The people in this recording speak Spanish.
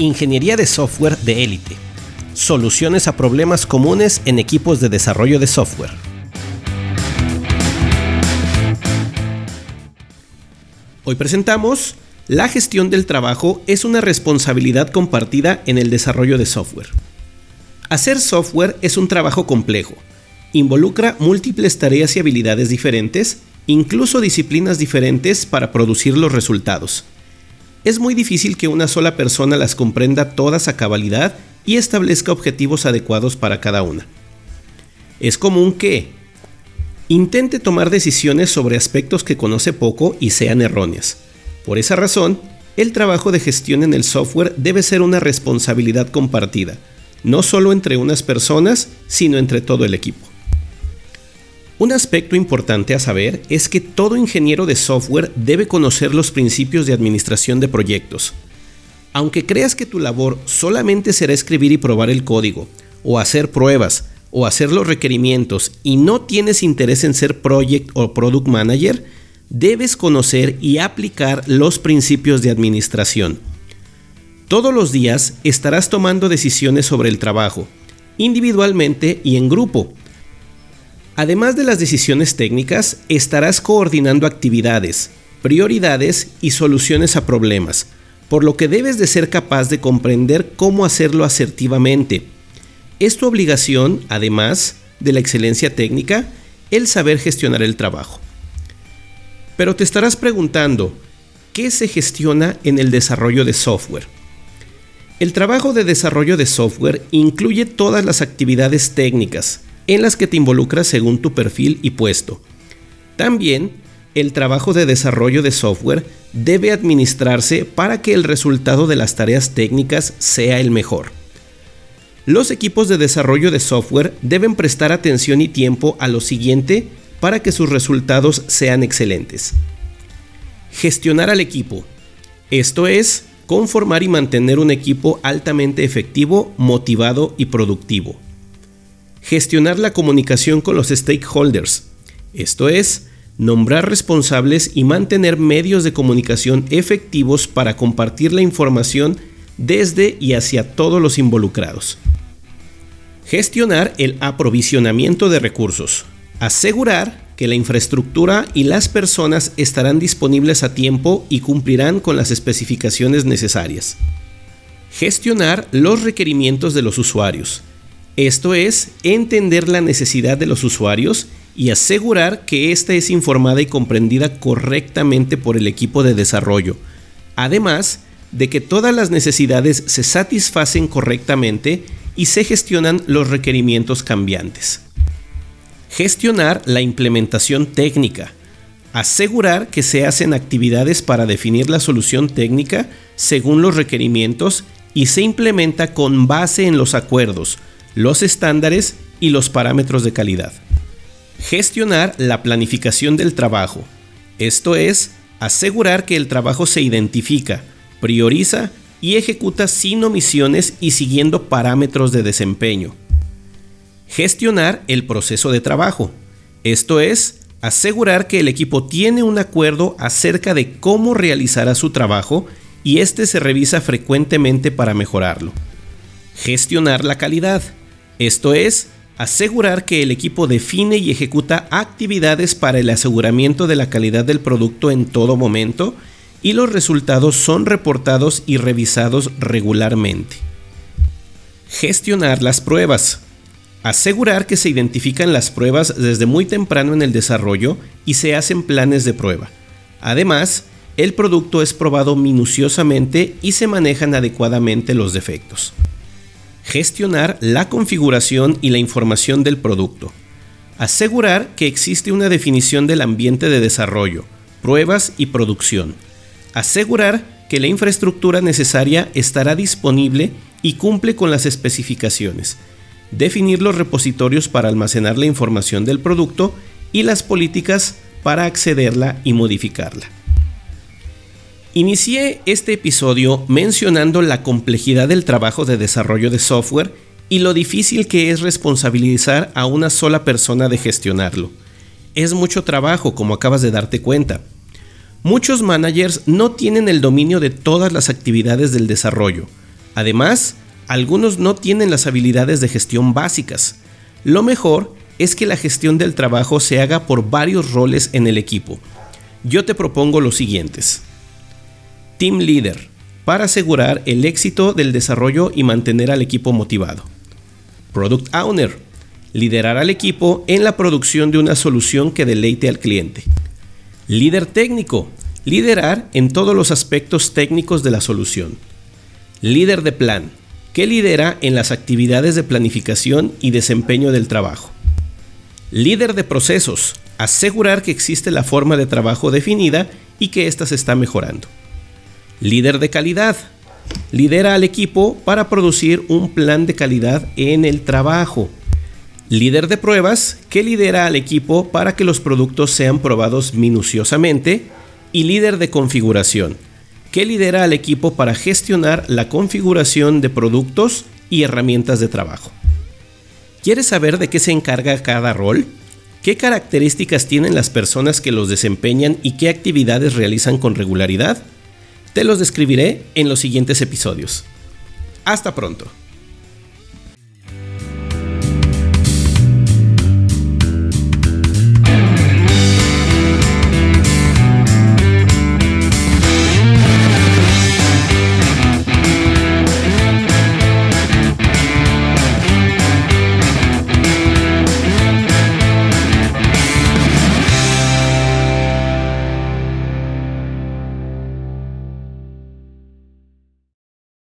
Ingeniería de software de élite. Soluciones a problemas comunes en equipos de desarrollo de software. Hoy presentamos La gestión del trabajo es una responsabilidad compartida en el desarrollo de software. Hacer software es un trabajo complejo. Involucra múltiples tareas y habilidades diferentes, incluso disciplinas diferentes para producir los resultados es muy difícil que una sola persona las comprenda todas a cabalidad y establezca objetivos adecuados para cada una. Es común que intente tomar decisiones sobre aspectos que conoce poco y sean erróneas. Por esa razón, el trabajo de gestión en el software debe ser una responsabilidad compartida, no solo entre unas personas, sino entre todo el equipo. Un aspecto importante a saber es que todo ingeniero de software debe conocer los principios de administración de proyectos. Aunque creas que tu labor solamente será escribir y probar el código, o hacer pruebas, o hacer los requerimientos y no tienes interés en ser project o product manager, debes conocer y aplicar los principios de administración. Todos los días estarás tomando decisiones sobre el trabajo, individualmente y en grupo, Además de las decisiones técnicas, estarás coordinando actividades, prioridades y soluciones a problemas, por lo que debes de ser capaz de comprender cómo hacerlo asertivamente. Es tu obligación, además de la excelencia técnica, el saber gestionar el trabajo. Pero te estarás preguntando, ¿qué se gestiona en el desarrollo de software? El trabajo de desarrollo de software incluye todas las actividades técnicas, en las que te involucras según tu perfil y puesto. También, el trabajo de desarrollo de software debe administrarse para que el resultado de las tareas técnicas sea el mejor. Los equipos de desarrollo de software deben prestar atención y tiempo a lo siguiente para que sus resultados sean excelentes. Gestionar al equipo. Esto es, conformar y mantener un equipo altamente efectivo, motivado y productivo. Gestionar la comunicación con los stakeholders, esto es, nombrar responsables y mantener medios de comunicación efectivos para compartir la información desde y hacia todos los involucrados. Gestionar el aprovisionamiento de recursos. Asegurar que la infraestructura y las personas estarán disponibles a tiempo y cumplirán con las especificaciones necesarias. Gestionar los requerimientos de los usuarios. Esto es, entender la necesidad de los usuarios y asegurar que ésta es informada y comprendida correctamente por el equipo de desarrollo. Además de que todas las necesidades se satisfacen correctamente y se gestionan los requerimientos cambiantes. Gestionar la implementación técnica. Asegurar que se hacen actividades para definir la solución técnica según los requerimientos y se implementa con base en los acuerdos, los estándares y los parámetros de calidad. Gestionar la planificación del trabajo. Esto es, asegurar que el trabajo se identifica, prioriza y ejecuta sin omisiones y siguiendo parámetros de desempeño. Gestionar el proceso de trabajo. Esto es, asegurar que el equipo tiene un acuerdo acerca de cómo realizará su trabajo y este se revisa frecuentemente para mejorarlo. Gestionar la calidad. Esto es, asegurar que el equipo define y ejecuta actividades para el aseguramiento de la calidad del producto en todo momento y los resultados son reportados y revisados regularmente. Gestionar las pruebas. Asegurar que se identifican las pruebas desde muy temprano en el desarrollo y se hacen planes de prueba. Además, el producto es probado minuciosamente y se manejan adecuadamente los defectos. Gestionar la configuración y la información del producto. Asegurar que existe una definición del ambiente de desarrollo, pruebas y producción. Asegurar que la infraestructura necesaria estará disponible y cumple con las especificaciones. Definir los repositorios para almacenar la información del producto y las políticas para accederla y modificarla. Inicié este episodio mencionando la complejidad del trabajo de desarrollo de software y lo difícil que es responsabilizar a una sola persona de gestionarlo. Es mucho trabajo, como acabas de darte cuenta. Muchos managers no tienen el dominio de todas las actividades del desarrollo. Además, algunos no tienen las habilidades de gestión básicas. Lo mejor es que la gestión del trabajo se haga por varios roles en el equipo. Yo te propongo los siguientes. Team Leader, para asegurar el éxito del desarrollo y mantener al equipo motivado. Product Owner, liderar al equipo en la producción de una solución que deleite al cliente. Líder técnico, liderar en todos los aspectos técnicos de la solución. Líder de plan, que lidera en las actividades de planificación y desempeño del trabajo. Líder de procesos, asegurar que existe la forma de trabajo definida y que ésta se está mejorando. Líder de calidad, lidera al equipo para producir un plan de calidad en el trabajo. Líder de pruebas, que lidera al equipo para que los productos sean probados minuciosamente. Y líder de configuración, que lidera al equipo para gestionar la configuración de productos y herramientas de trabajo. ¿Quieres saber de qué se encarga cada rol? ¿Qué características tienen las personas que los desempeñan y qué actividades realizan con regularidad? Te los describiré en los siguientes episodios. Hasta pronto.